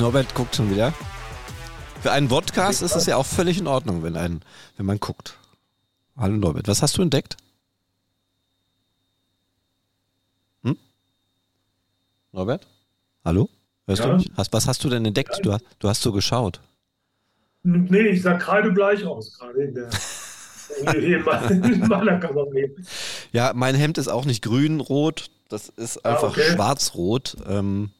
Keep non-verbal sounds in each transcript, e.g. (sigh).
Norbert guckt schon wieder. Für einen Podcast ist es ja auch völlig in Ordnung, wenn, ein, wenn man guckt. Hallo Norbert, was hast du entdeckt? Hm? Norbert? Hallo? Hörst Ja. du mich? Hast, was hast du denn entdeckt? Du hast, du hast so geschaut. Nee, ich sah kreidebleich aus, gerade in der. (laughs) Ja, mein Hemd ist auch nicht grün-rot, das ist Ah, einfach okay. schwarz-rot. Ähm,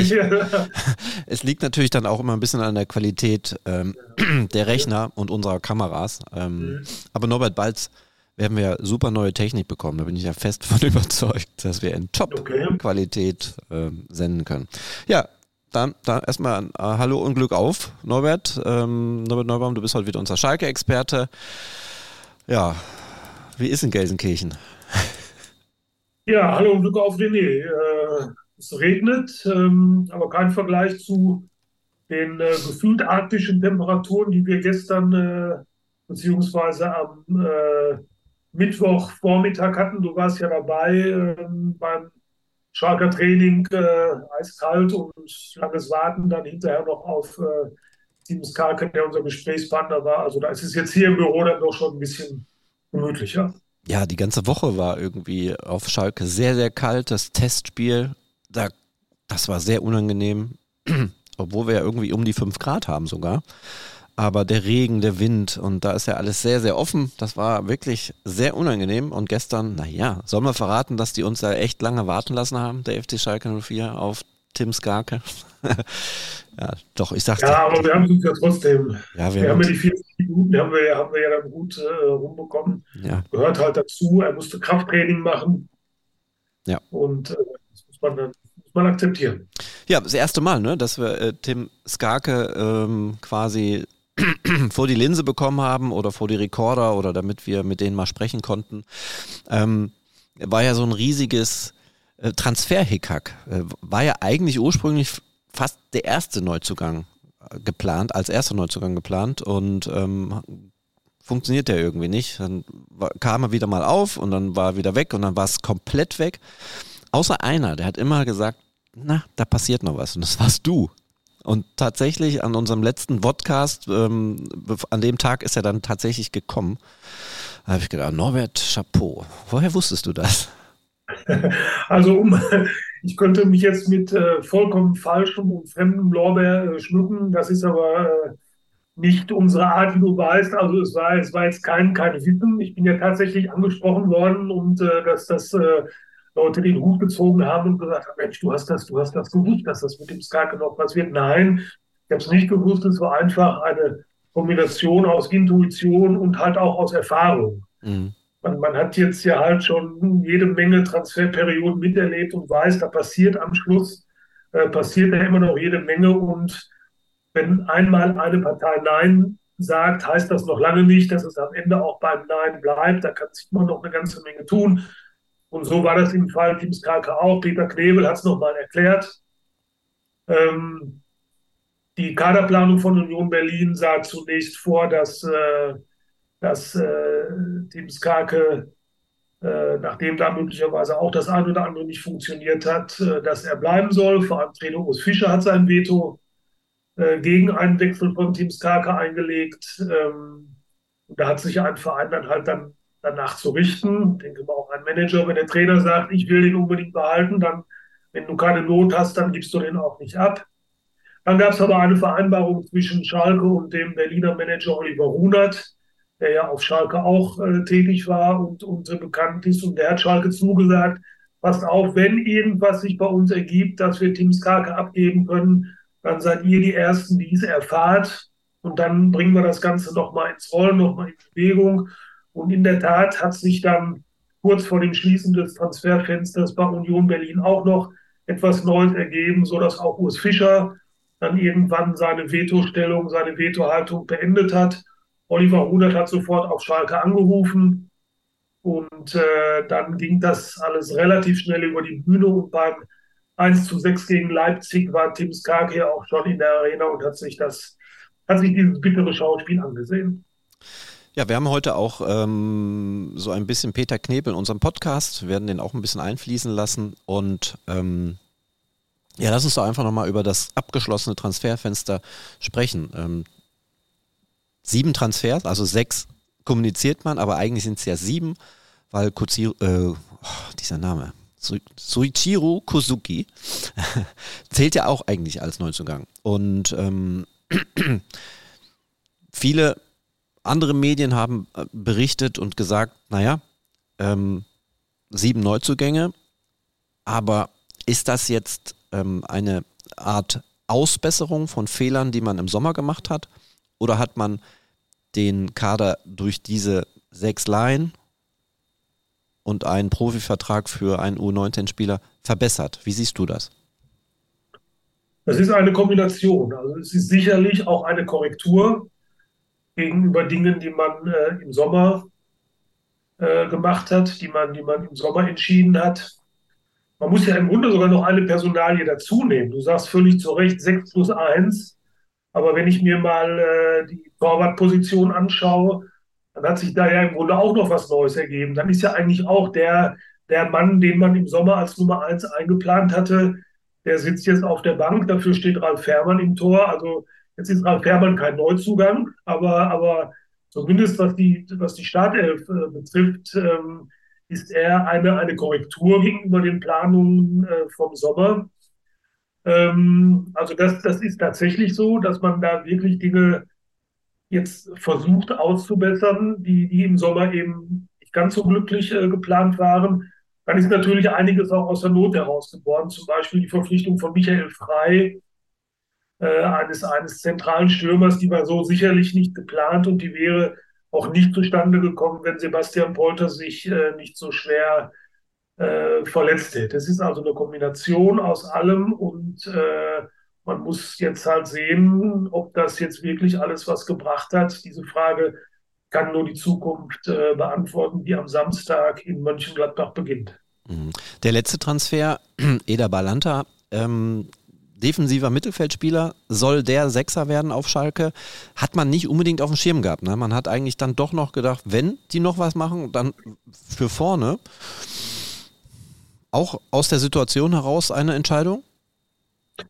Ja, (laughs) es liegt natürlich dann auch immer ein bisschen an der Qualität ähm, (clears throat) der Rechner und unserer Kameras. Ähm, Mhm. Aber Norbert Balz werden wir super neue Technik bekommen. Da bin ich ja fest von (laughs) überzeugt, dass wir in. Top-Qualität ähm, senden können. Ja, dann, dann erstmal äh, Hallo und Glück auf, Norbert. Ähm, Norbert Neubaum, du bist heute wieder unser Schalke-Experte. Ja, wie ist in Gelsenkirchen? ja, hallo und Glück auf René. Es regnet, ähm, aber kein Vergleich zu den äh, gefühlt arktischen Temperaturen, die wir gestern äh, beziehungsweise am äh, Mittwochvormittag hatten. Du warst ja dabei ähm, beim Schalker Training, äh, eiskalt und langes Warten dann hinterher noch auf äh, Team Skalke, der unser Gesprächspartner war. Also da ist es jetzt hier im Büro dann doch schon ein bisschen gemütlicher. Ja, die ganze Woche war irgendwie auf Schalke sehr, sehr kalt. Das Testspiel, da, das war sehr unangenehm, (clears throat) obwohl wir ja irgendwie um die 5 Grad haben sogar. Aber der Regen, der Wind und da ist ja alles sehr, sehr offen. Das war wirklich sehr unangenehm. Und gestern, naja, sollen wir verraten, dass die uns da echt lange warten lassen haben, der FC Schalke 04 auf Tim Skarke? (laughs) ja, doch, ich sagte. Ja, aber wir haben uns ja trotzdem, ja, wir wir haben ja die 40 Minuten, haben wir ja, haben wir ja dann gut äh, rumbekommen. ja, Gehört halt dazu, er musste Krafttraining machen. Ja. Und äh, man muss man akzeptieren. Ja, das erste Mal, ne, dass wir äh, Tim Skarke ähm, quasi (clears throat) vor die Linse bekommen haben oder vor die Recorder oder damit wir mit denen mal sprechen konnten. Ähm, war ja so ein riesiges äh, Transfer-Hickhack. Äh, war ja eigentlich ursprünglich fast der erste Neuzugang äh, geplant, als erster Neuzugang geplant und ähm, funktioniert ja irgendwie nicht. Dann war, kam er wieder mal auf und dann war er wieder weg und dann war es komplett weg. Außer einer, der hat immer gesagt, na, da passiert noch was und das warst du. Und tatsächlich an unserem letzten Podcast, ähm, an dem Tag ist er dann tatsächlich gekommen. Habe ich gedacht, Norbert, Chapeau. Woher wusstest du das? (laughs) Also um, (laughs) ich könnte mich jetzt mit äh, vollkommen falschem und fremdem Lorbeer äh, schmücken. Das ist aber äh, nicht unsere Art, wie du weißt. Also es war, es war jetzt kein, kein Wissen. Ich bin ja tatsächlich angesprochen worden und äh, dass das äh, Leute den Hut gezogen haben und gesagt haben, Mensch, du hast das, du hast das gewusst, dass das mit dem Skake noch passiert. Nein, ich habe es nicht gewusst. Es war einfach eine Kombination aus Intuition und halt auch aus Erfahrung. Mhm. Man, man hat jetzt ja halt schon jede Menge Transferperioden miterlebt und weiß, da passiert am Schluss, äh, passiert ja immer noch jede Menge. Und wenn einmal eine Partei Nein sagt, heißt das noch lange nicht, dass es am Ende auch beim Nein bleibt. Da kann sich immer noch eine ganze Menge tun. Und so war das im Fall Team Skalke auch. Peter Knebel hat es nochmal erklärt. Ähm, die Kaderplanung von Union Berlin sah zunächst vor, dass äh, dass äh, Team Skarke, äh, nachdem da möglicherweise auch das eine oder andere nicht funktioniert hat, äh, dass er bleiben soll. Vor allem Trainer Urs Fischer hat sein Veto äh, gegen einen Wechsel von Team Skarke eingelegt. Ähm, und da hat sich ein Verein dann halt dann danach zu richten. Ich denke mal auch ein Manager, wenn der Trainer sagt, ich will den unbedingt behalten, dann, wenn du keine Not hast, dann gibst du den auch nicht ab. Dann gab es aber eine Vereinbarung zwischen Schalke und dem Berliner Manager Oliver Runert, der ja auf Schalke auch äh, tätig war und, und äh, bekannt ist. Und der hat Schalke zugesagt, passt auf, wenn irgendwas sich bei uns ergibt, dass wir Tim Skarke abgeben können, dann seid ihr die Ersten, die es erfahrt. Und dann bringen wir das Ganze nochmal ins Rollen, nochmal in Bewegung. Und in der Tat hat sich dann kurz vor dem Schließen des Transferfensters bei Union Berlin auch noch etwas Neues ergeben, sodass auch Urs Fischer dann irgendwann seine Vetostellung, seine Vetohaltung beendet hat. Oliver Runert hat sofort auf Schalke angerufen und äh, dann ging das alles relativ schnell über die Bühne und beim 1 zu 6 gegen Leipzig war Tim Skarke auch schon in der Arena und hat sich das, hat sich dieses bittere Schauspiel angesehen. Ja, wir haben heute auch ähm, so ein bisschen Peter Knebel in unserem Podcast, wir werden den auch ein bisschen einfließen lassen und ähm, Ja, lass uns doch einfach nochmal über das abgeschlossene Transferfenster sprechen. Ähm, sieben Transfers, also sechs kommuniziert man, aber eigentlich sind es ja sieben, weil Kutsiro, äh, oh, dieser Name, Suichiro Kozuki (laughs) zählt ja auch eigentlich als Neuzugang. Und ähm, (clears throat) viele andere Medien haben äh, berichtet und gesagt, naja, ähm, sieben Neuzugänge, aber ist das jetzt ähm, eine Art Ausbesserung von Fehlern, die man im Sommer gemacht hat? Oder hat man den Kader durch diese sechs Laien und einen Profivertrag für einen U19-Spieler verbessert? Wie siehst du das? Das ist eine Kombination. Also es ist sicherlich auch eine Korrektur gegenüber Dingen, die man äh, im Sommer äh, gemacht hat, die man, die man im Sommer entschieden hat. Man muss ja im Grunde sogar noch eine Personalie dazu nehmen. Du sagst völlig zu Recht 6 plus 1. Aber wenn ich mir mal äh, die Torwartposition anschaue, dann hat sich da ja im Grunde auch noch was Neues ergeben. Dann ist ja eigentlich auch der, der Mann, den man im Sommer als Nummer 1 eingeplant hatte, der sitzt jetzt auf der Bank. Dafür steht Ralf Fährmann im Tor. Also jetzt ist Fährmann kein Neuzugang, aber, aber zumindest was die, was die Startelf äh, betrifft, ähm, ist er eine, eine Korrektur gegenüber den Planungen äh, vom Sommer. Ähm, also das, das ist tatsächlich so, dass man da wirklich Dinge jetzt versucht auszubessern, die, die im Sommer eben nicht ganz so glücklich äh, geplant waren. Dann ist natürlich einiges auch aus der Not heraus geboren, zum Beispiel die Verpflichtung von Michael Frey, äh, eines, eines zentralen Stürmers, die war so sicherlich nicht geplant und die wäre auch nicht zustande gekommen, wenn Sebastian Polter sich äh, nicht so schwer äh, verletzt hätte. Es ist also eine Kombination aus allem und äh, man muss jetzt halt sehen, ob das jetzt wirklich alles was gebracht hat. Diese Frage kann nur die Zukunft äh, beantworten, die am Samstag in Mönchengladbach beginnt. Mhm. Der letzte Transfer, (clears throat) Eda Balanta, ähm, defensiver Mittelfeldspieler, soll der Sechser werden auf Schalke, hat man nicht unbedingt auf dem Schirm gehabt. Ne? Man hat eigentlich dann doch noch gedacht, wenn die noch was machen, dann für vorne. Auch aus der Situation heraus eine Entscheidung?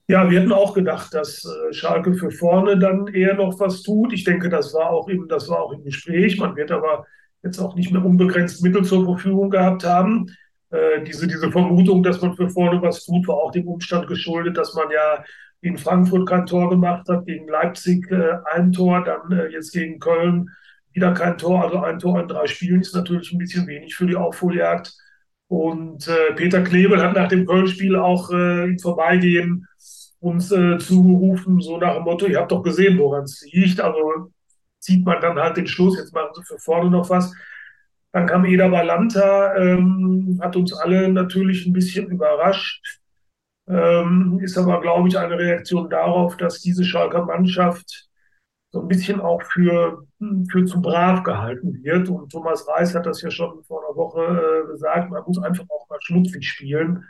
Ja, wir hätten auch gedacht, dass äh, Schalke für vorne dann eher noch was tut. Ich denke, das war auch im, das war auch im Gespräch. Man wird aber jetzt auch nicht mehr unbegrenzt Mittel zur Verfügung gehabt haben. Äh, diese, diese Vermutung, dass man für vorne was tut, war auch dem Umstand geschuldet, dass man ja in Frankfurt kein Tor gemacht hat, gegen Leipzig äh, ein Tor, dann äh, jetzt gegen Köln wieder kein Tor. Also ein Tor in drei Spielen ist natürlich ein bisschen wenig für die Aufholjagd. Und äh, Peter Knebel hat nach dem Köln-Spiel auch äh, im Vorbeigehen uns äh, zugerufen, so nach dem Motto, ihr habt doch gesehen, woran es liegt. Also zieht man dann halt den Schluss, jetzt machen sie für vorne noch was. Dann kam Eda Balanta, ähm, hat uns alle natürlich ein bisschen überrascht. Ähm, ist aber, glaube ich, eine Reaktion darauf, dass diese Schalker Mannschaft so ein bisschen auch für, für zu brav gehalten wird. Und Thomas Reis hat das ja schon vor einer Woche äh, gesagt, man muss einfach auch mal schmutzig spielen.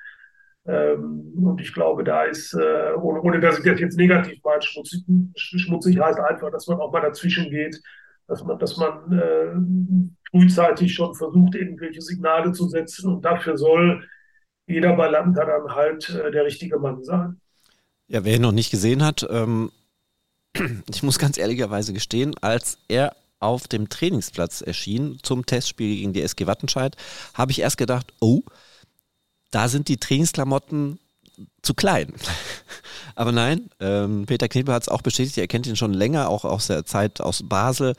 Ähm, und ich glaube, da ist, äh, ohne, ohne dass ich das jetzt negativ meine, schmutzig, schmutzig heißt einfach, dass man auch mal dazwischen geht, dass man, dass man äh, frühzeitig schon versucht, irgendwelche Signale zu setzen und dafür soll jeder bei Lambda dann halt äh, der richtige Mann sein. Ja, wer ihn noch nicht gesehen hat, ähm, (clears throat) ich muss ganz ehrlicherweise gestehen, als er auf dem Trainingsplatz erschien zum Testspiel gegen die SG Wattenscheid, habe ich erst gedacht, oh, da sind die Trainingsklamotten zu klein. (laughs) Aber nein, ähm, Peter Knebel hat es auch bestätigt, er kennt ihn schon länger, auch aus der Zeit aus Basel.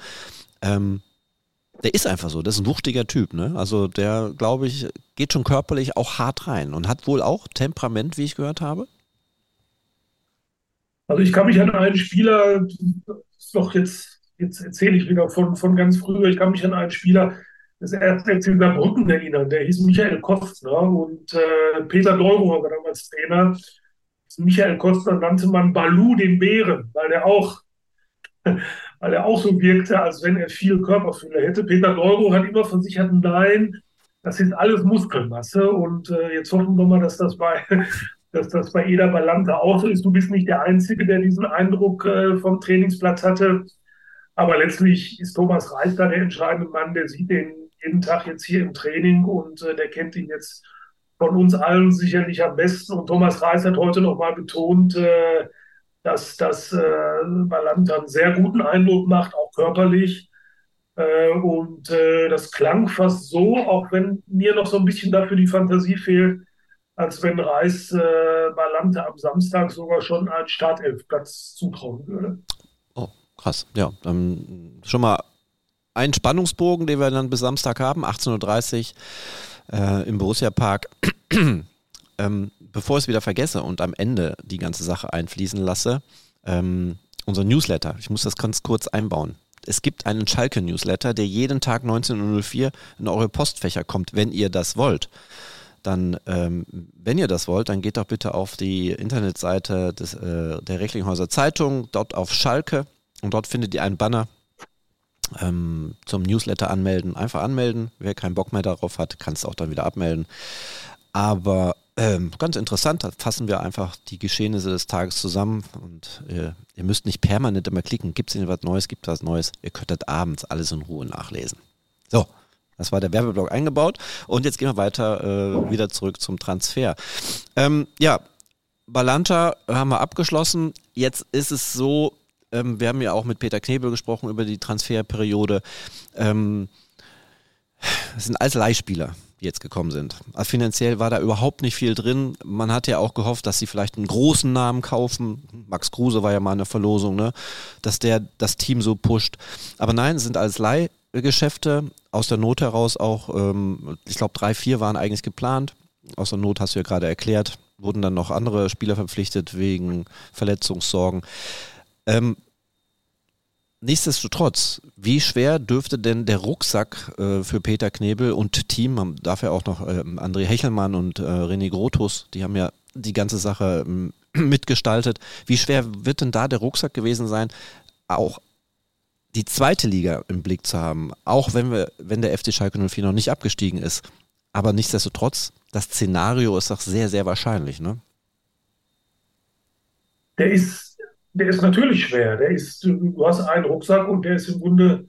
Ähm, der ist einfach so, das ist ein wuchtiger Typ, ne? Also der, glaube ich, geht schon körperlich auch hart rein und hat wohl auch Temperament, wie ich gehört habe. Also ich kann mich an einen Spieler, doch jetzt, jetzt erzähle ich wieder von, von ganz früher, ich kann mich an einen Spieler des FC Saarbrücken erinnern, der hieß Michael Kostner und äh, Peter Neuruhr war damals Trainer. Michael Kostner nannte man Balu den Bären, weil der auch weil er auch so wirkte, als wenn er viel Körperfülle hätte. Peter Neuro hat immer versichert, nein, das ist alles Muskelmasse und äh, jetzt hoffen wir mal, dass das bei (laughs) dass das bei Eda Balanta auch so ist. Du bist nicht der Einzige, der diesen Eindruck äh, vom Trainingsplatz hatte. Aber letztlich ist Thomas Reis da der entscheidende Mann, der sieht den jeden Tag jetzt hier im Training und äh, der kennt ihn jetzt von uns allen sicherlich am besten. Und Thomas Reis hat heute nochmal betont, äh, dass das äh, Ballant einen sehr guten Eindruck macht, auch körperlich. Äh, und äh, das klang fast so, auch wenn mir noch so ein bisschen dafür die Fantasie fehlt, als wenn Reis äh, Balante am Samstag sogar schon einen Startelfplatz zutrauen würde. Oh, krass. Ja, ähm, schon mal ein Spannungsbogen, den wir dann bis Samstag haben, 18.30 Uhr äh, im Borussia Park. (clears throat) ähm, bevor ich es wieder vergesse und am Ende die ganze Sache einfließen lasse, ähm, unser Newsletter, ich muss das ganz kurz einbauen. Es gibt einen Schalke-Newsletter, der jeden Tag 19.04 Uhr in eure Postfächer kommt, wenn ihr das wollt. Dann, ähm, wenn ihr das wollt, dann geht doch bitte auf die Internetseite des, äh, der Recklinghäuser Zeitung, dort auf Schalke und dort findet ihr einen Banner ähm, zum Newsletter anmelden. Einfach anmelden. Wer keinen Bock mehr darauf hat, kann es auch dann wieder abmelden. Aber ähm, ganz interessant, da fassen wir einfach die Geschehnisse des Tages zusammen und äh, ihr müsst nicht permanent immer klicken, gibt es denn was Neues, gibt es was Neues. Ihr könnt das abends alles in Ruhe nachlesen. So, das war der Werbeblock eingebaut und jetzt gehen wir weiter äh, wieder zurück zum Transfer. Ähm, ja, Balanta haben wir abgeschlossen. Jetzt ist es so, ähm, wir haben ja auch mit Peter Knebel gesprochen über die Transferperiode. Ähm, es sind alles Leihspieler jetzt gekommen sind. Also finanziell war da überhaupt nicht viel drin. Man hat ja auch gehofft, dass sie vielleicht einen großen Namen kaufen. Max Kruse war ja mal eine Verlosung, ne? dass der das Team so pusht. Aber nein, es sind alles Leihgeschäfte. Aus der Not heraus auch, ähm, ich glaube, drei, vier waren eigentlich geplant. Aus der Not hast du ja gerade erklärt, wurden dann noch andere Spieler verpflichtet wegen Verletzungssorgen. Ähm, Nichtsdestotrotz, wie schwer dürfte denn der Rucksack äh, für Peter Knebel und Team, man darf ja auch noch äh, André Hechelmann und äh, René Grotus, die haben ja die ganze Sache ähm, (clears throat) mitgestaltet. Wie schwer wird denn da der Rucksack gewesen sein, auch die zweite Liga im Blick zu haben, auch wenn wir, wenn der FC Schalke 04 noch nicht abgestiegen ist. Aber nichtsdestotrotz, das Szenario ist doch sehr, sehr wahrscheinlich, ne? Der ist der ist natürlich schwer. Der ist, du hast einen Rucksack und der ist im Grunde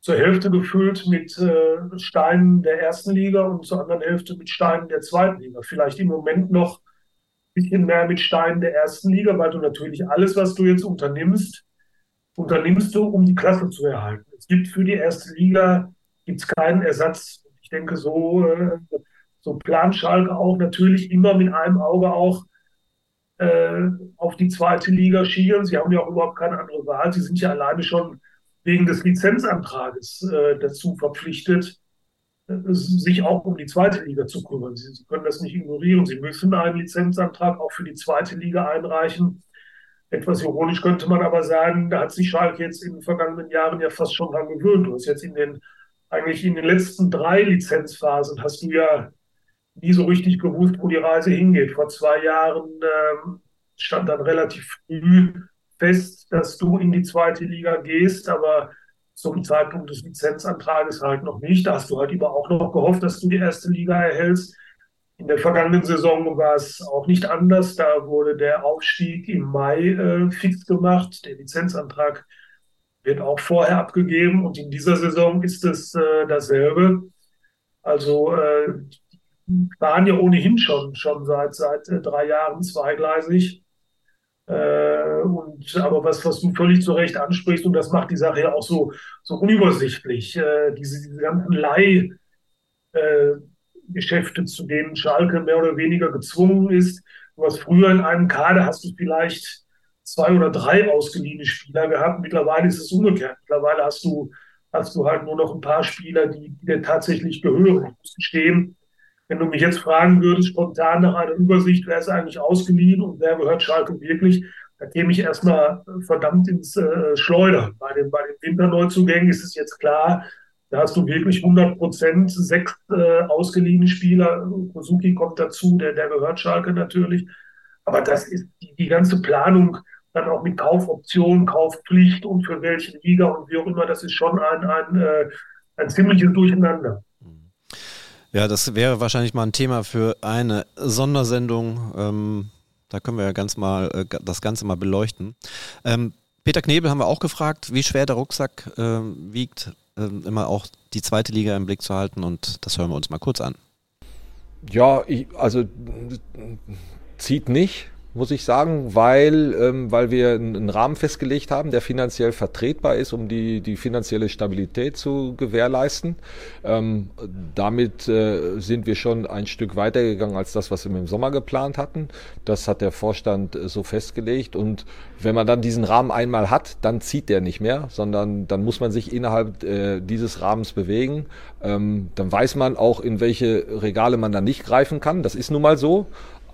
zur Hälfte gefüllt mit äh, Steinen der ersten Liga und zur anderen Hälfte mit Steinen der zweiten Liga. Vielleicht im Moment noch ein bisschen mehr mit Steinen der ersten Liga, weil du natürlich alles, was du jetzt unternimmst, unternimmst du, um die Klasse zu erhalten. Es gibt für die erste Liga gibt's keinen Ersatz. Ich denke, so, äh, so plant Schalke auch natürlich immer mit einem Auge auch äh, auf die zweite Liga schielen. Sie haben ja auch überhaupt keine andere Wahl. Sie sind ja alleine schon wegen des Lizenzantrages äh, dazu verpflichtet, äh, sich auch um die zweite Liga zu kümmern. Sie, Sie, können das nicht ignorieren. Sie müssen einen Lizenzantrag auch für die zweite Liga einreichen. Etwas ironisch könnte man aber sagen, da hat sich Schalke jetzt in den vergangenen Jahren ja fast schon dran gewöhnt. Du hast jetzt in den, eigentlich in den letzten drei Lizenzphasen hast du ja nie so richtig gewusst, wo die Reise hingeht. Vor zwei Jahren ähm, stand dann relativ früh fest, dass du in die zweite Liga gehst, aber zum Zeitpunkt des Lizenzantrages halt noch nicht. Da hast du halt immer auch noch gehofft, dass du die erste Liga erhältst. In der vergangenen Saison war es auch nicht anders. Da wurde der Aufstieg im Mai äh, fix gemacht. Der Lizenzantrag wird auch vorher abgegeben und in dieser Saison ist es äh, dasselbe. Also äh, waren ja ohnehin schon, schon seit, seit äh, drei Jahren zweigleisig. Äh, und, aber was, was du völlig zu Recht ansprichst, und das macht die Sache ja auch so, so unübersichtlich, äh, diese, diese ganzen Leihgeschäfte, äh, zu denen Schalke mehr oder weniger gezwungen ist. Du hast früher in einem Kader hast du vielleicht zwei oder drei ausgeliehene Spieler gehabt. Mittlerweile ist es umgekehrt. Mittlerweile hast du, hast du halt nur noch ein paar Spieler, die, die dir tatsächlich gehören. Ich muss wenn du mich jetzt fragen würdest, spontan nach einer Übersicht, wer ist eigentlich ausgeliehen und wer gehört Schalke wirklich, da käme ich erstmal verdammt ins äh, Schleudern. Bei den, bei den Winterneuzugängen ist es jetzt klar, da hast du wirklich 100 Prozent, sechs äh, ausgeliehene Spieler. Kosuki kommt dazu, der, der gehört Schalke natürlich. Aber das ist die, die ganze Planung, dann auch mit Kaufoptionen, Kaufpflicht und für welche Liga und wie auch immer, das ist schon ein, ein, äh, ein ziemliches Durcheinander. Ja, das wäre wahrscheinlich mal ein Thema für eine Sondersendung. Ähm, da können wir ja ganz mal äh, das Ganze mal beleuchten. Ähm, Peter Knebel haben wir auch gefragt, wie schwer der Rucksack äh, wiegt, äh, immer auch die zweite Liga im Blick zu halten und das hören wir uns mal kurz an. Ja, ich, also zieht nicht muss ich sagen, weil, ähm, weil wir einen Rahmen festgelegt haben, der finanziell vertretbar ist, um die, die finanzielle Stabilität zu gewährleisten. Ähm, damit äh, sind wir schon ein Stück weitergegangen als das, was wir im Sommer geplant hatten. Das hat der Vorstand äh, so festgelegt. Und wenn man dann diesen Rahmen einmal hat, dann zieht der nicht mehr, sondern dann muss man sich innerhalb äh, dieses Rahmens bewegen. Ähm, dann weiß man auch, in welche Regale man dann nicht greifen kann. Das ist nun mal so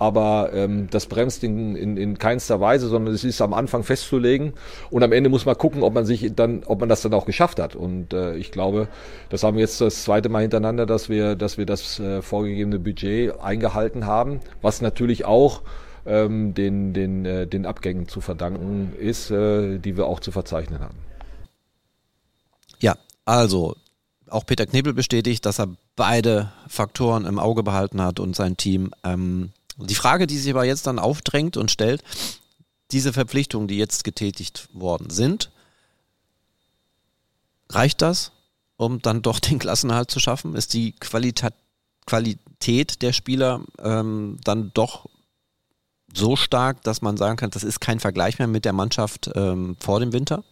aber ähm, das bremst in, in, in keinster Weise, sondern es ist am Anfang festzulegen und am Ende muss man gucken, ob man sich dann, ob man das dann auch geschafft hat. Und äh, ich glaube, das haben wir jetzt das zweite Mal hintereinander, dass wir, dass wir das äh, vorgegebene Budget eingehalten haben, was natürlich auch ähm, den, den, äh, den Abgängen zu verdanken ist, äh, die wir auch zu verzeichnen haben. Ja, also auch Peter Knebel bestätigt, dass er beide Faktoren im Auge behalten hat und sein Team ähm, die Frage, die sich aber jetzt dann aufdrängt und stellt, diese Verpflichtungen, die jetzt getätigt worden sind, reicht das, um dann doch den Klassenhalt zu schaffen? Ist die Qualita Qualität der Spieler ähm, dann doch so stark, dass man sagen kann, das ist kein Vergleich mehr mit der Mannschaft ähm, vor dem Winter?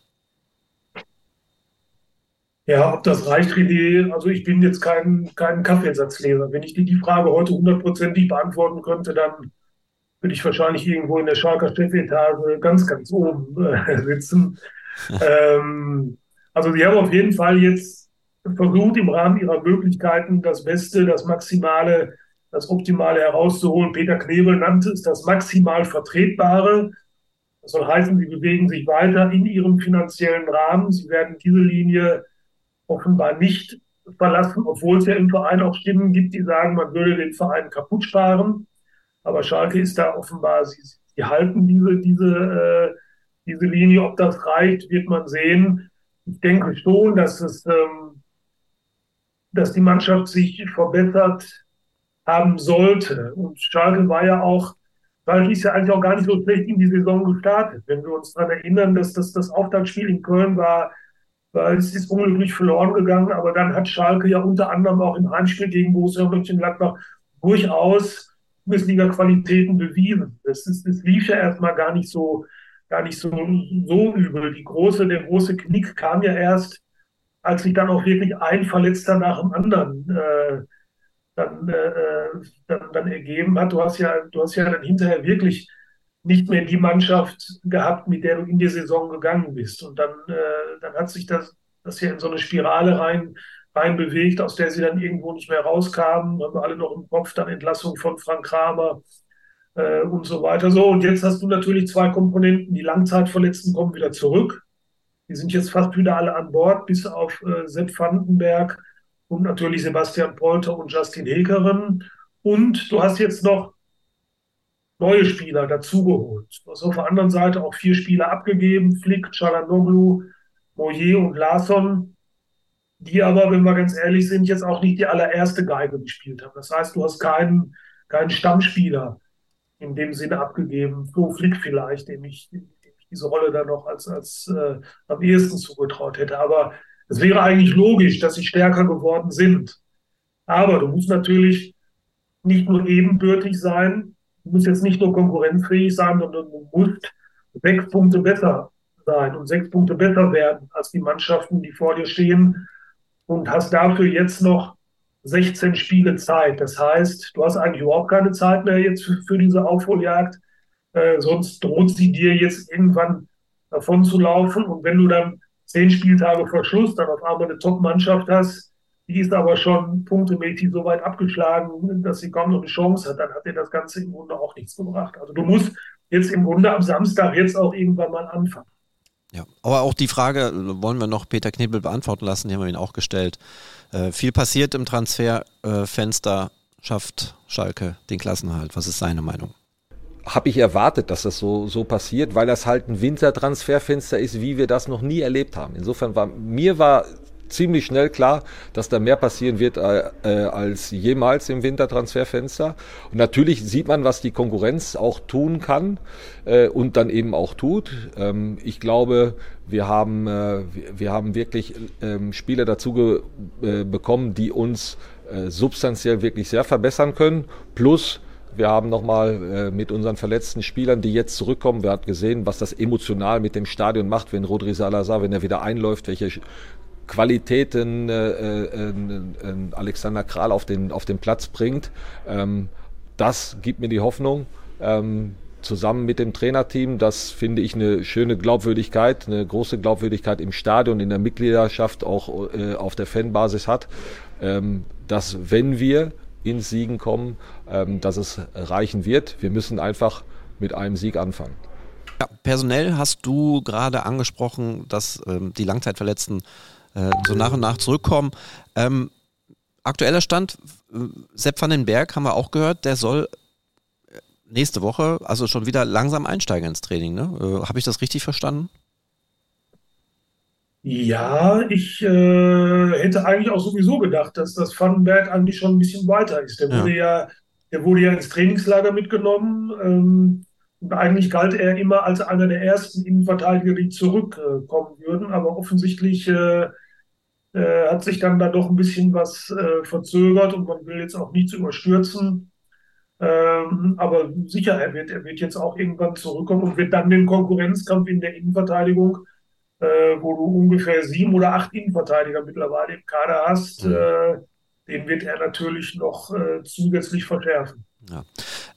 Ja, ob das reicht, René, also ich bin jetzt kein, kein Kaffeesatzleser. Wenn ich dir die Frage heute hundertprozentig beantworten könnte, dann würde ich wahrscheinlich irgendwo in der Schalker Chefetage ganz, ganz oben äh, (laughs) sitzen. (laughs) ähm, also sie haben auf jeden Fall jetzt versucht, im Rahmen ihrer Möglichkeiten das Beste, das Maximale, das Optimale herauszuholen. Peter Knebel nannte es das maximal Vertretbare. Das soll heißen, sie bewegen sich weiter in ihrem finanziellen Rahmen. Sie werden diese Linie offenbar nicht verlassen, obwohl es ja im Verein auch Stimmen gibt, die sagen, man würde den Verein kaputt sparen. Aber Schalke ist da offenbar, sie, sie halten diese, diese, äh, diese Linie. Ob das reicht, wird man sehen. Ich denke schon, dass es, ähm, dass die Mannschaft sich verbessert haben sollte. Und Schalke war ja auch, Schalke ist ja eigentlich auch gar nicht so schlecht in die Saison gestartet. Wenn wir uns daran erinnern, dass das, das Auftaktspiel in Köln war weil es ist unglücklich verloren gegangen. Aber dann hat Schalke ja unter anderem auch im Heimspiel gegen Borussia Mönchengladbach durchaus Bundesliga-Qualitäten bewiesen. Das, ist, das lief ja erstmal gar nicht so, gar nicht so, so übel. Die große, der große Knick kam ja erst, als sich dann auch wirklich ein Verletzter nach dem anderen äh, dann, äh, dann, dann ergeben hat. Du hast ja, du hast ja dann hinterher wirklich nicht mehr die Mannschaft gehabt, mit der du in die Saison gegangen bist. Und dann, äh, dann hat sich das, das hier in so eine Spirale rein, rein bewegt, aus der sie dann irgendwo nicht mehr rauskamen. Haben wir alle noch im Kopf, dann Entlassung von Frank Kramer äh, und so weiter. So, und jetzt hast du natürlich zwei Komponenten. Die Langzeitverletzten kommen wieder zurück. Die sind jetzt fast wieder alle an Bord, bis auf äh, Sepp Vandenberg und natürlich Sebastian Polter und Justin Hekeren. Und du hast jetzt noch neue Spieler dazugeholt. Du hast auf der anderen Seite auch vier Spieler abgegeben, Flick, Chalanoglu, Moyer und Larsson, die aber, wenn wir ganz ehrlich sind, jetzt auch nicht die allererste Geige gespielt haben. Das heißt, du hast keinen, keinen Stammspieler in dem Sinne abgegeben. Flo Flick vielleicht, dem ich, dem ich diese Rolle dann noch als, als äh, am ehesten zugetraut hätte. Aber es wäre eigentlich logisch, dass sie stärker geworden sind. Aber du musst natürlich nicht nur ebenbürtig sein, Du musst jetzt nicht nur konkurrenzfähig sein, sondern du musst sechs Punkte besser sein und sechs Punkte besser werden als die Mannschaften, die vor dir stehen und hast dafür jetzt noch 16 Spiele Zeit. Das heißt, du hast eigentlich überhaupt keine Zeit mehr jetzt für, für diese Aufholjagd. Äh, sonst droht sie dir jetzt irgendwann davon zu laufen. Und wenn du dann zehn Spieltage vor Schluss dann auf einmal eine Top-Mannschaft hast, die ist aber schon punktemäßig so weit abgeschlagen, dass sie kaum noch eine Chance hat. Dann hat dir das Ganze im Grunde auch nichts gebracht. Also du musst jetzt im Grunde am Samstag jetzt auch irgendwann mal anfangen. Ja, aber auch die Frage wollen wir noch Peter Knebel beantworten lassen, die haben wir ihn auch gestellt. Äh, viel passiert im Transferfenster, äh, schafft Schalke den Klassenhalt. Was ist seine Meinung? Habe ich erwartet, dass das so, so passiert, weil das halt ein Wintertransferfenster ist, wie wir das noch nie erlebt haben. Insofern war mir war ziemlich schnell klar, dass da mehr passieren wird äh, äh, als jemals im Wintertransferfenster. Und natürlich sieht man, was die Konkurrenz auch tun kann äh, und dann eben auch tut. Ähm, ich glaube, wir haben, äh, wir haben wirklich ähm, Spieler dazu äh, bekommen, die uns äh, substanziell wirklich sehr verbessern können. Plus wir haben nochmal äh, mit unseren verletzten Spielern, die jetzt zurückkommen, wir haben gesehen, was das emotional mit dem Stadion macht, wenn Rodri Salazar, wenn er wieder einläuft, welche Qualitäten äh, äh, äh, Alexander Kral auf den, auf den Platz bringt. Ähm, das gibt mir die Hoffnung. Ähm, zusammen mit dem Trainerteam, das finde ich eine schöne Glaubwürdigkeit, eine große Glaubwürdigkeit im Stadion, in der Mitgliedschaft, auch äh, auf der Fanbasis hat, ähm, dass wenn wir ins Siegen kommen, ähm, dass es reichen wird. Wir müssen einfach mit einem Sieg anfangen. Ja, personell hast du gerade angesprochen, dass ähm, die Langzeitverletzten äh, so nach und nach zurückkommen. Ähm, aktueller Stand, Sepp van den Berg haben wir auch gehört, der soll äh, nächste Woche also schon wieder langsam einsteigen ins Training. Ne? Äh, Habe ich das richtig verstanden? Ja, ich äh, hätte eigentlich auch sowieso gedacht, dass das Vandenberg eigentlich schon ein bisschen weiter ist. Der ja. wurde ja, der wurde ja ins Trainingslager mitgenommen. Ähm, und eigentlich galt er immer als einer der ersten Innenverteidiger, die zurückkommen äh, würden. Aber offensichtlich äh, äh, hat sich dann da doch ein bisschen was äh, verzögert und man will jetzt auch nichts überstürzen. Ähm, aber sicher, er wird, er wird jetzt auch irgendwann zurückkommen und wird dann den Konkurrenzkampf in der Innenverteidigung äh, wo du ungefähr sieben oder acht Innenverteidiger mittlerweile im Kader hast, mhm. äh, den wird er natürlich noch äh, zusätzlich verschärfen. Ja.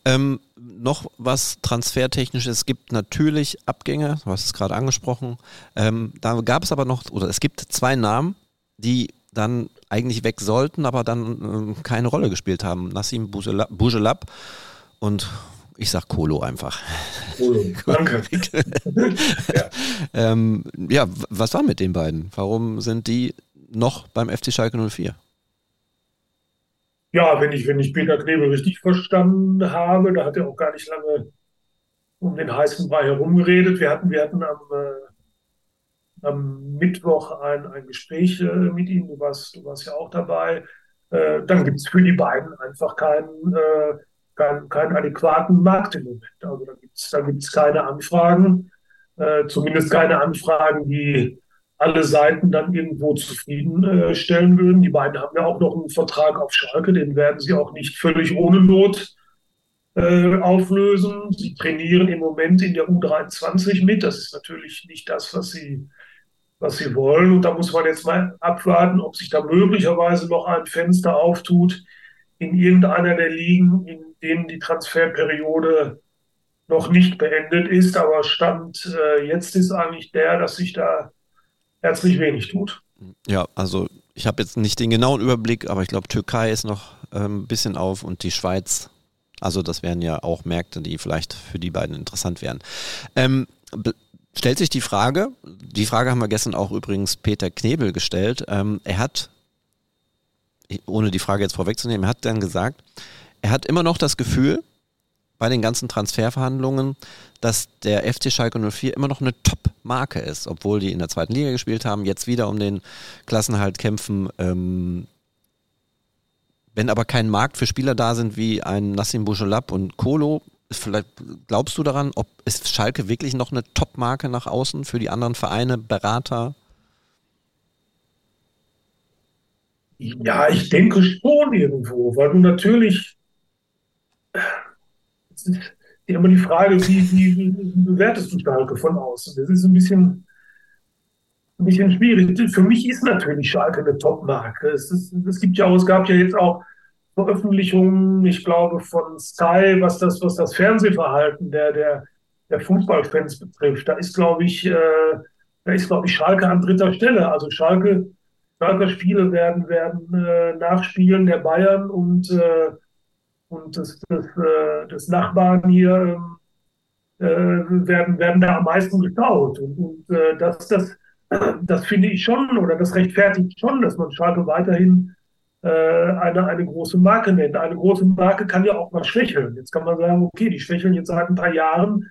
Ähm, noch was transfertechnisches. Es gibt natürlich Abgänge, du hast es gerade angesprochen. Ähm, da gab es aber noch, oder es gibt zwei Namen, die dann eigentlich weg sollten, aber dann äh, keine Rolle gespielt haben. Nassim Bougelab und ich sag Kolo einfach. Kolo, (laughs) danke. (laughs) ja. Ähm, ja, was war mit den beiden? Warum sind die noch beim FC Schalke 04? Ja, wenn ich, wenn ich Peter Knebel richtig verstanden habe, da hat er auch gar nicht lange um den heißen Brei herumgeredet. Wir hatten, wir hatten am, äh, am Mittwoch ein, ein Gespräch äh, mit ihm, du warst, du warst ja auch dabei. Äh, dann gibt es für die beiden einfach keinen äh, keinen, keinen adäquaten Markt im Moment. Also da gibt es da gibt's keine Anfragen, äh, zumindest keine Anfragen, die alle Seiten dann irgendwo zufriedenstellen äh, würden. Die beiden haben ja auch noch einen Vertrag auf Schalke, den werden sie auch nicht völlig ohne Not äh, auflösen. Sie trainieren im Moment in der U23 mit. Das ist natürlich nicht das, was sie, was sie wollen. Und da muss man jetzt mal abwarten, ob sich da möglicherweise noch ein Fenster auftut in irgendeiner der Ligen, in denen die Transferperiode noch nicht beendet ist. Aber Stand äh, jetzt ist eigentlich der, dass sich da herzlich wenig tut. Ja, also ich habe jetzt nicht den genauen Überblick, aber ich glaube, Türkei ist noch ähm, ein bisschen auf und die Schweiz. Also das wären ja auch Märkte, die vielleicht für die beiden interessant wären. Ähm, stellt sich die Frage, die Frage haben wir gestern auch übrigens Peter Knebel gestellt. Ähm, er hat, ohne die Frage jetzt vorwegzunehmen, er hat dann gesagt, er hat immer noch das Gefühl, bei den ganzen Transferverhandlungen, dass der FC Schalke 04 immer noch eine Top-Marke ist, obwohl die in der zweiten Liga gespielt haben, jetzt wieder um den Klassenhalt kämpfen. Ähm, wenn aber kein Markt für Spieler da sind wie ein Nassim Bouchelab und Kolo, vielleicht glaubst du daran, ob ist Schalke wirklich noch eine Top-Marke nach außen für die anderen Vereine, Berater? Ja, ich denke schon irgendwo, weil du natürlich ist immer die Frage, wie, wie, wie bewertest du Schalke von außen? Das ist ein bisschen, ein bisschen schwierig. Für mich ist natürlich Schalke eine Top-Marke. Es, es gibt ja auch, es gab ja jetzt auch Veröffentlichungen, ich glaube, von Sky, was das, was das Fernsehverhalten der, der, der Fußballfans betrifft. Da ist, glaube ich, äh, da ist, glaube ich, Schalke an dritter Stelle. Also Schalke, Schalker Spiele werden, werden äh, nachspielen der Bayern und äh, und des, des, äh, des Nachbarn hier äh, werden, werden da am meisten geschaut. Und, und äh, das, das, das finde ich schon, oder das rechtfertigt schon, dass man Schalke weiterhin eine, eine große Marke nennt. Eine große Marke kann ja auch mal schwächeln. Jetzt kann man sagen, okay, die schwächeln jetzt seit ein paar Jahren.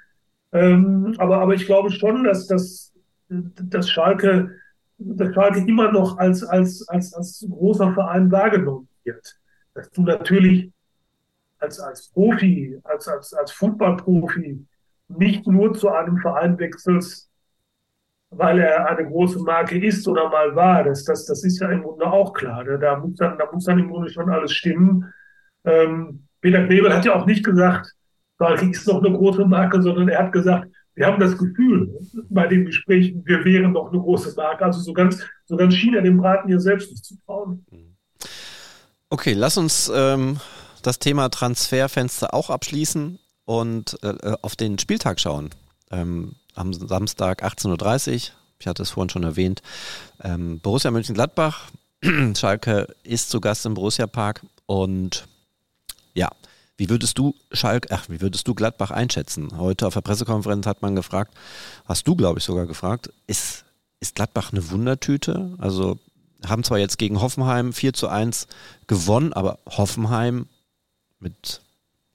Ähm, aber, aber ich glaube schon, dass, dass, dass Schalke dass Schalke immer noch als, als, als, als großer Verein wahrgenommen wird. Dass du natürlich als, als Profi, als, als, als Fußballprofi nicht nur zu einem Verein wechselst, weil er eine große Marke ist oder mal war. Das, das, das ist ja im Grunde auch klar. Ne? Da, muss dann, da muss dann im Grunde schon alles stimmen. Ähm, Peter Knebel hat ja auch nicht gesagt, Schalke ist noch eine große Marke, sondern er hat gesagt, wir haben das Gefühl bei den Gesprächen, wir wären noch eine große Marke. Also so ganz, so ganz schien er dem Braten ja selbst nicht zu trauen. Okay, lass uns ähm, das Thema Transferfenster auch abschließen und äh, äh auf den Spieltag schauen. Ähm, am Samstag 18.30 Uhr, ich hatte es vorhin schon erwähnt, ähm, Borussia Mönchengladbach. (clears throat) Schalke ist zu Gast im Borussia Park und ja, wie würdest du Schalke, ach, wie würdest du Gladbach einschätzen? Heute auf der Pressekonferenz hat man gefragt, hast du, glaube ich, sogar gefragt, ist, ist Gladbach eine Wundertüte? Also haben zwar jetzt gegen Hoffenheim 4 zu 1 gewonnen, aber Hoffenheim mit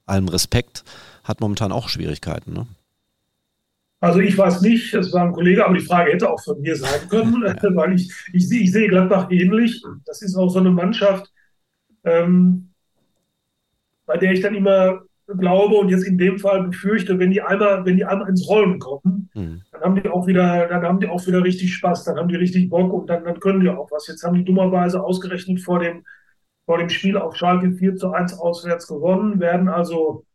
allem Respekt hat momentan auch Schwierigkeiten, ne? Also ich weiß nicht, es war ein Kollege, aber die Frage hätte auch von mir sein können, (laughs) weil ich, ich, ich sehe Gladbach ähnlich. Das ist auch so eine Mannschaft, ähm, bei der ich dann immer glaube und jetzt in dem Fall befürchte, wenn die einmal, wenn die einmal ins Rollen kommen, mhm. dann haben die auch wieder, dann haben die auch wieder richtig Spaß, dann haben die richtig Bock und dann, dann können die auch was. Jetzt haben die dummerweise ausgerechnet vor dem, vor dem Spiel auf Schalke 4 zu 1 auswärts gewonnen, werden also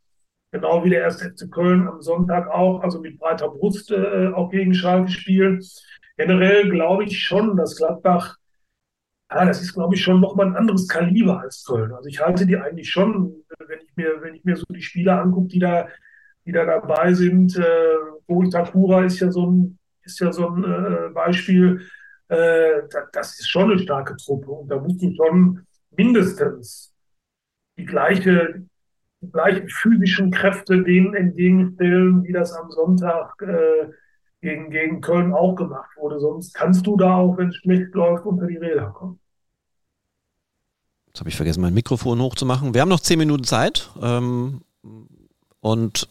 genau wie der erste FC Köln am Sonntag auch, also mit breiter Brust äh, auch gegen Schalke spielen. Generell glaube ich schon, dass Gladbach, ja, das ist glaube ich schon nochmal ein anderes Kaliber als Köln. Also ich halte die eigentlich schon, wenn ich mir, wenn ich mir so die Spieler angucke, die da, die da dabei sind. Äh, Takura ist ja so ein, ist ja so ein äh, Beispiel. Äh, das ist schon eine starke Truppe und da musst du schon mindestens die gleiche, gleichen physischen Kräfte denen entgegenstellen, wie das am Sonntag äh, gegen, gegen Köln auch gemacht wurde. Sonst kannst du da auch, wenn es schlecht läuft, unter die Räder kommen. Jetzt habe ich vergessen, mein Mikrofon hochzumachen. Wir haben noch zehn Minuten Zeit. Ähm, und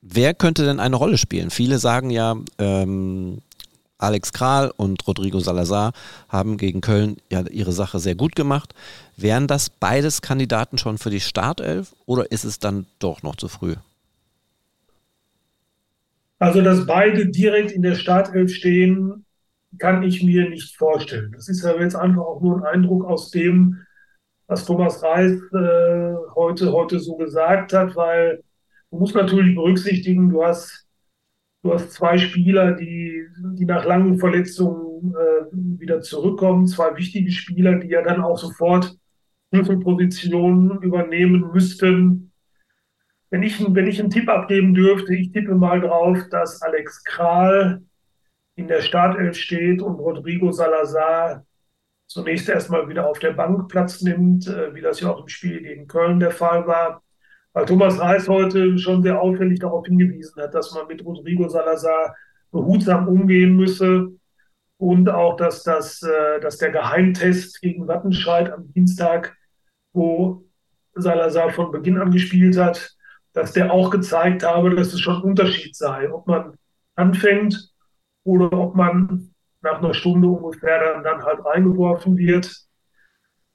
wer könnte denn eine Rolle spielen? Viele sagen ja, ähm, Alex Kral und Rodrigo Salazar haben gegen Köln ja ihre Sache sehr gut gemacht. Wären das beides Kandidaten schon für die Startelf oder ist es dann doch noch zu früh? Also, dass beide direkt in der Startelf stehen, kann ich mir nicht vorstellen. Das ist aber jetzt einfach auch nur ein Eindruck aus dem, was Thomas Reis äh, heute, heute so gesagt hat, weil du musst natürlich berücksichtigen, du hast Du hast zwei Spieler, die, die nach langen Verletzungen äh, wieder zurückkommen, zwei wichtige Spieler, die ja dann auch sofort Schlüsselpositionen übernehmen müssten. Wenn ich, wenn ich einen Tipp abgeben dürfte, ich tippe mal drauf, dass Alex Kral in der Startelf steht und Rodrigo Salazar zunächst erstmal wieder auf der Bank Platz nimmt, äh, wie das ja auch im Spiel gegen Köln der Fall war weil Thomas Reis heute schon sehr auffällig darauf hingewiesen hat, dass man mit Rodrigo Salazar behutsam umgehen müsse und auch, dass, das, äh, dass der Geheimtest gegen Wattenscheid am Dienstag, wo Salazar von Beginn an gespielt hat, dass der auch gezeigt habe, dass es schon ein Unterschied sei, ob man anfängt oder ob man nach einer Stunde ungefähr dann, dann halt reingeworfen wird.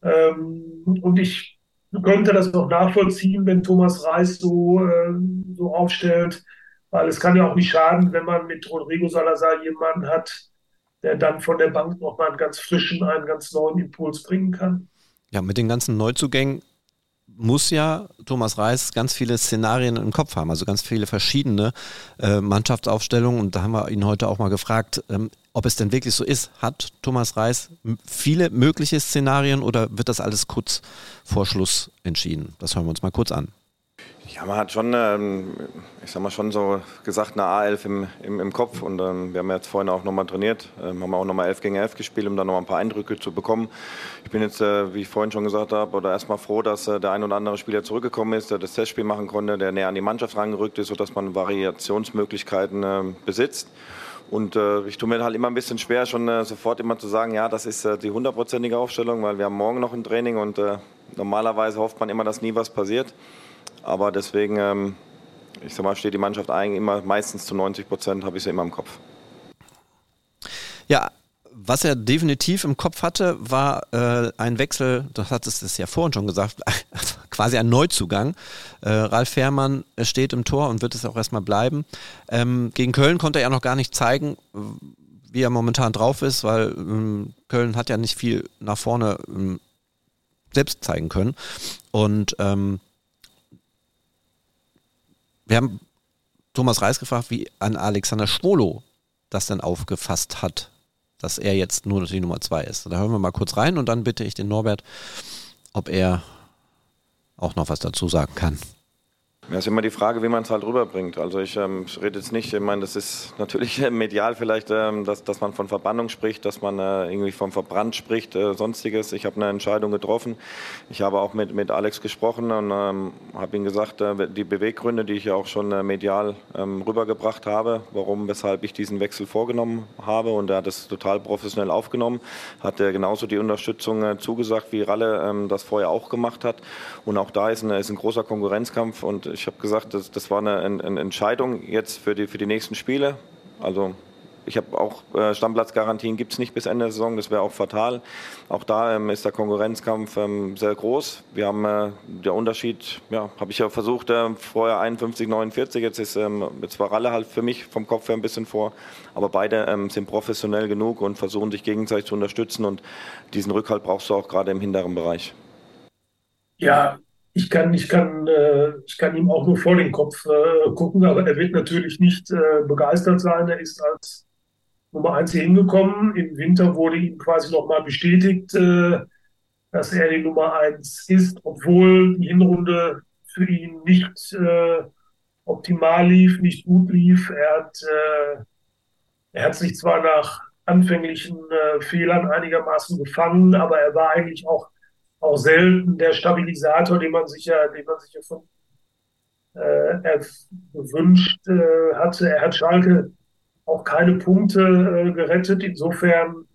Ähm, und ich könnte das noch nachvollziehen, wenn Thomas Reis so, äh, so aufstellt, weil es kann ja auch nicht schaden, wenn man mit Rodrigo Salazar jemanden hat, der dann von der Bank nochmal einen ganz frischen, einen ganz neuen Impuls bringen kann. Ja, mit den ganzen Neuzugängen muss ja Thomas Reis ganz viele Szenarien im Kopf haben, also ganz viele verschiedene äh, Mannschaftsaufstellungen. Und da haben wir ihn heute auch mal gefragt, ähm, ob es denn wirklich so ist. Hat Thomas Reis viele mögliche Szenarien oder wird das alles kurz vor Schluss entschieden? Das hören wir uns mal kurz an. Ja, man hat schon, ähm, ich sag mal, schon so gesagt, eine A11 im, im, im Kopf. Und ähm, wir haben jetzt vorhin auch nochmal trainiert, ähm, haben auch nochmal 11 gegen 11 gespielt, um dann nochmal ein paar Eindrücke zu bekommen. Ich bin jetzt, äh, wie ich vorhin schon gesagt habe, oder erstmal froh, dass äh, der ein oder andere Spieler zurückgekommen ist, der das Testspiel machen konnte, der näher an die Mannschaft rangerückt ist, sodass man Variationsmöglichkeiten äh, besitzt. Und äh, ich tue mir halt immer ein bisschen schwer, schon äh, sofort immer zu sagen, ja, das ist äh, die hundertprozentige Aufstellung, weil wir haben morgen noch ein Training und äh, normalerweise hofft man immer, dass nie was passiert. Aber deswegen, ähm, ich sag mal, steht die Mannschaft eigentlich immer meistens zu 90 Prozent, habe ich sie immer im Kopf. Ja, was er definitiv im Kopf hatte, war äh, ein Wechsel, du hattest es ja vorhin schon gesagt, (laughs) quasi ein Neuzugang. Äh, Ralf Fährmann steht im Tor und wird es auch erstmal bleiben. Ähm, gegen Köln konnte er ja noch gar nicht zeigen, wie er momentan drauf ist, weil ähm, Köln hat ja nicht viel nach vorne ähm, selbst zeigen können. Und ähm, wir haben Thomas Reis gefragt, wie an Alexander Schwolo das denn aufgefasst hat, dass er jetzt nur die Nummer zwei ist. Da hören wir mal kurz rein und dann bitte ich den Norbert, ob er auch noch was dazu sagen kann. Ja, ist immer die Frage, wie man es halt rüberbringt. Also ich ähm, rede jetzt nicht, ich meine, das ist (laughs) natürlich medial vielleicht, ähm, dass, dass man von Verbannung spricht, dass man äh, irgendwie vom Verbrannt spricht, äh, sonstiges. Ich habe eine Entscheidung getroffen. Ich habe auch mit, mit Alex gesprochen und ähm, habe ihm gesagt, äh, die Beweggründe, die ich ja auch schon äh, medial ähm, rübergebracht habe, warum, weshalb ich diesen Wechsel vorgenommen habe und er hat es total professionell aufgenommen, hat er genauso die Unterstützung äh, zugesagt, wie Ralle ähm, das vorher auch gemacht hat. Und auch da ist, eine, ist ein großer Konkurrenzkampf und ich habe gesagt, das, das war eine, eine, Entscheidung jetzt für die, für die nächsten Spiele. Also ich habe auch äh, Stammplatzgarantien gibt es nicht bis Ende der Saison, das wäre auch fatal. Auch da ähm, ist der Konkurrenzkampf ähm, sehr groß. Wir haben äh, der Unterschied, ja, habe ich ja versucht, äh, vorher 51, 49, jetzt ist ähm, jetzt war Ralle halt für mich vom Kopf her ein bisschen vor, aber beide ähm, sind professionell genug und versuchen sich gegenseitig zu unterstützen und diesen Rückhalt brauchst du auch gerade im hinteren Bereich. Ja, ich kann, ich kann, äh, ich kann ihm auch nur vor den Kopf äh, gucken, aber er wird natürlich nicht äh, begeistert sein. Er ist als Nummer eins hier hingekommen. Im Winter wurde ihm quasi nochmal bestätigt, äh, dass er die Nummer eins ist, obwohl die Hinrunde für ihn nicht äh, optimal lief, nicht gut lief. Er hat, äh, er hat sich zwar nach anfänglichen Fehlern einigermaßen gefangen, aber er war eigentlich auch auch selten der Stabilisator, den man sich ja, den man sich ja von äh, gewünscht äh, hatte. Er hat Schalke auch keine Punkte äh, gerettet. Insofern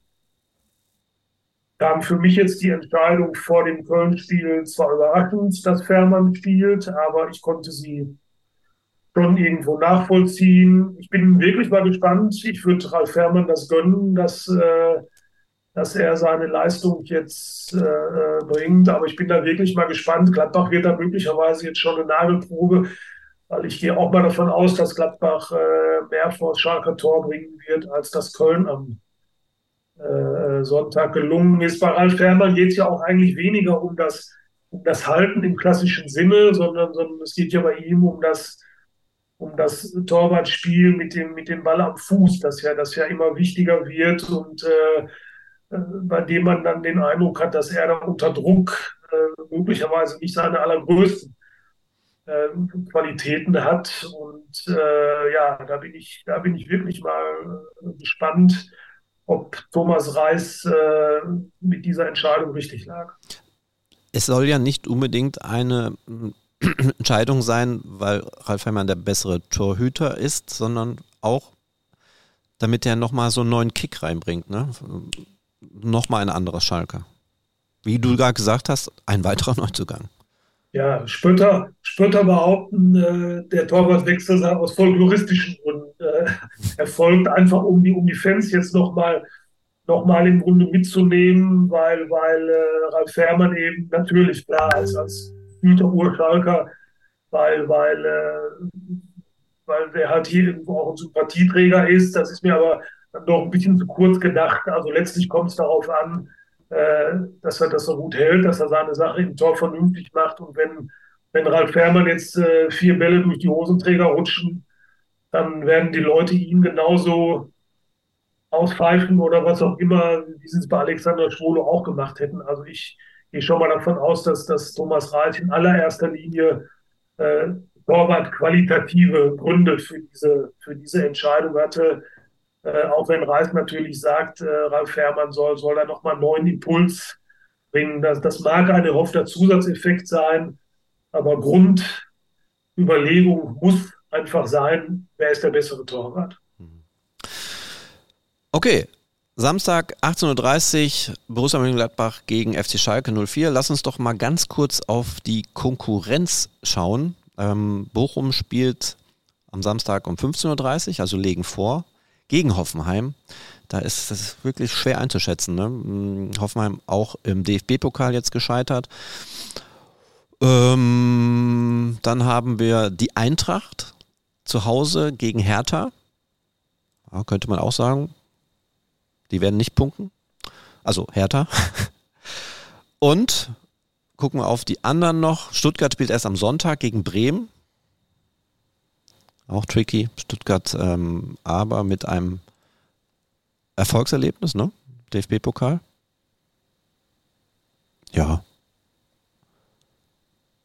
kam für mich jetzt die Entscheidung vor dem Köln-Spiel zwar überraschend, dass Fährmann spielt, aber ich konnte sie schon irgendwo nachvollziehen. Ich bin wirklich mal gespannt. Ich würde Ralf Fährmann das gönnen, dass äh, dass er seine Leistung jetzt äh, bringt. Aber ich bin da wirklich mal gespannt. Gladbach wird da möglicherweise jetzt schon eine Nagelprobe, weil ich gehe auch mal davon aus, dass Gladbach äh, mehr vor Schalker Tor bringen wird, als das Köln am äh, Sonntag gelungen ist. Bei Ralf Fährmann geht es ja auch eigentlich weniger um das, um das Halten im klassischen Sinne, sondern, sondern es geht ja bei ihm um das um das Torwartspiel mit dem, mit dem Ball am Fuß, das ja, das ja immer wichtiger wird und äh, bei dem man dann den Eindruck hat, dass er da unter Druck äh, möglicherweise nicht seine allergrößten äh, Qualitäten hat. Und äh, ja, da bin ich, da bin ich wirklich mal äh, gespannt, ob Thomas Reis äh, mit dieser Entscheidung richtig lag. Es soll ja nicht unbedingt eine (clears throat) Entscheidung sein, weil Ralf Heimann der bessere Torhüter ist, sondern auch damit er nochmal so einen neuen Kick reinbringt. Ne? Nochmal ein anderer Schalker. Wie du gerade gesagt hast, ein weiterer Neuzugang. Ja, Spötter, Spötter behaupten, äh, der Torwartwechsel sei aus folkloristischen Gründen äh, erfolgt, einfach um die, um die Fans jetzt nochmal noch mal im Grunde mitzunehmen, weil, weil äh, Ralf Fährmann eben natürlich klar als, als Hüter Urschalker, weil, weil, äh, weil der halt hier irgendwo auch ein Sympathieträger ist. Das ist mir aber noch ein bisschen zu kurz gedacht. Also letztlich kommt es darauf an, äh, dass er das so gut hält, dass er seine Sache im Tor vernünftig macht. Und wenn, wenn Ralf Fährmann jetzt äh, vier Bälle durch die Hosenträger rutschen, dann werden die Leute ihn genauso auspfeifen oder was auch immer, wie sie es bei Alexander Schwolo auch gemacht hätten. Also ich gehe schon mal davon aus, dass, dass Thomas Reich in allererster Linie äh, Torwart qualitative Gründe für diese, für diese Entscheidung hatte. Äh, auch wenn Reis natürlich sagt, äh, Ralf Fährmann soll, soll da nochmal einen neuen Impuls bringen. Das, das mag ein erhoffter Zusatzeffekt sein, aber Grundüberlegung muss einfach sein, wer ist der bessere Torwart. Okay, Samstag 18.30 Uhr Borussia Mönchengladbach gegen FC Schalke 04. Lass uns doch mal ganz kurz auf die Konkurrenz schauen. Ähm, Bochum spielt am Samstag um 15.30 Uhr, also legen vor gegen Hoffenheim. Da ist es wirklich schwer einzuschätzen. Ne? Hm, Hoffenheim auch im DFB-Pokal jetzt gescheitert. Ähm, dann haben wir die Eintracht zu Hause gegen Hertha. Ja, könnte man auch sagen. Die werden nicht punkten. Also Hertha. (laughs) Und gucken wir auf die anderen noch. Stuttgart spielt erst am Sonntag gegen Bremen. Auch tricky. Stuttgart ähm, aber mit einem Erfolgserlebnis, ne? DFB-Pokal. Ja.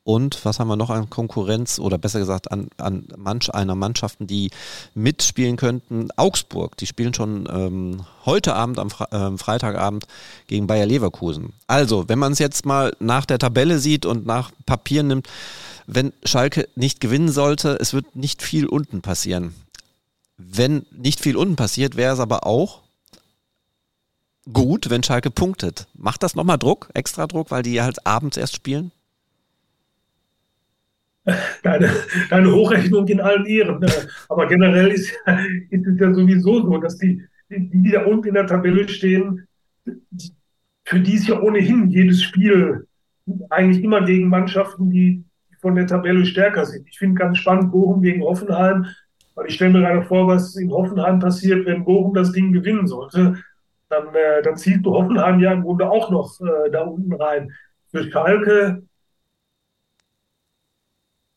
Und was haben wir noch an Konkurrenz oder besser gesagt an, an manch einer Mannschaften, die mitspielen könnten? Augsburg, die spielen schon ähm, heute Abend, am Fre äh, Freitagabend gegen Bayer Leverkusen. Also, wenn man es jetzt mal nach der Tabelle sieht und nach Papier nimmt, wenn Schalke nicht gewinnen sollte, es wird nicht viel unten passieren. Wenn nicht viel unten passiert, wäre es aber auch gut, wenn Schalke punktet. Macht das nochmal Druck, extra Druck, weil die halt abends erst spielen? Deine, deine Hochrechnung in allen Ehren. Ne? Aber generell ist, ist es ja sowieso so, dass die, die, da unten in der Tabelle stehen, für die ist ja ohnehin jedes Spiel eigentlich immer gegen Mannschaften, die von der Tabelle stärker sind. Ich finde ganz spannend Bochum gegen Hoffenheim, weil ich stelle mir gerade vor, was in Hoffenheim passiert, wenn Bochum das Ding gewinnen sollte dann, äh, dann ziehst du Hoffenheim ja im Grunde auch noch äh, da unten rein. Für Schalke,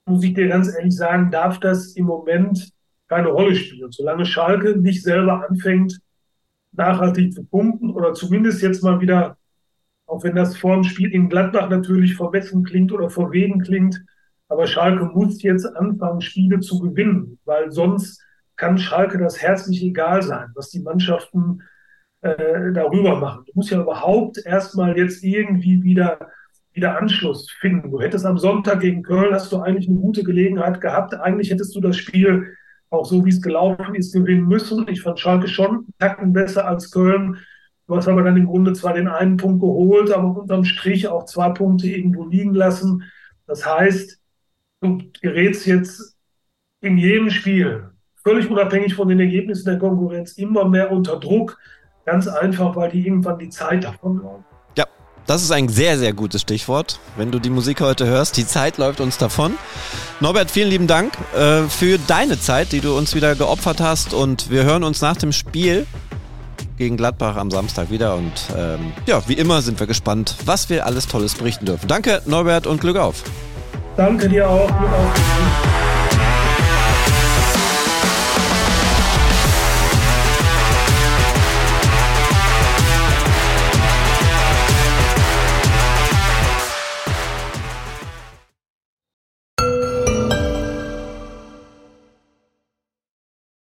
muss ich dir ganz ehrlich sagen, darf das im Moment keine Rolle spielen. Solange Schalke nicht selber anfängt, nachhaltig zu punkten oder zumindest jetzt mal wieder, auch wenn das vor dem Spiel in Gladbach natürlich vermessen klingt oder verwegen klingt, aber Schalke muss jetzt anfangen, Spiele zu gewinnen, weil sonst kann Schalke das herzlich egal sein, was die Mannschaften äh, darüber machen. Du musst ja überhaupt erstmal jetzt irgendwie wieder, wieder Anschluss finden. Du hättest am Sonntag gegen Köln, hast du eigentlich eine gute Gelegenheit gehabt. Eigentlich hättest du das Spiel auch so, wie es gelaufen ist, gewinnen müssen. Ich fand Schalke schon Tacken besser als Köln. Du hast aber dann im Grunde zwar den einen Punkt geholt, aber unterm Strich auch zwei Punkte irgendwo liegen lassen. Das heißt, du gerätst jetzt in jedem Spiel, völlig unabhängig von den Ergebnissen der Konkurrenz, immer mehr unter Druck. Ganz einfach, weil die irgendwann die Zeit davon haben. Das ist ein sehr, sehr gutes Stichwort. Wenn du die Musik heute hörst, die Zeit läuft uns davon. Norbert, vielen lieben Dank äh, für deine Zeit, die du uns wieder geopfert hast. Und wir hören uns nach dem Spiel gegen Gladbach am Samstag wieder. Und ähm, ja, wie immer sind wir gespannt, was wir alles Tolles berichten dürfen. Danke, Norbert, und Glück auf. Danke dir auch. Glück auf.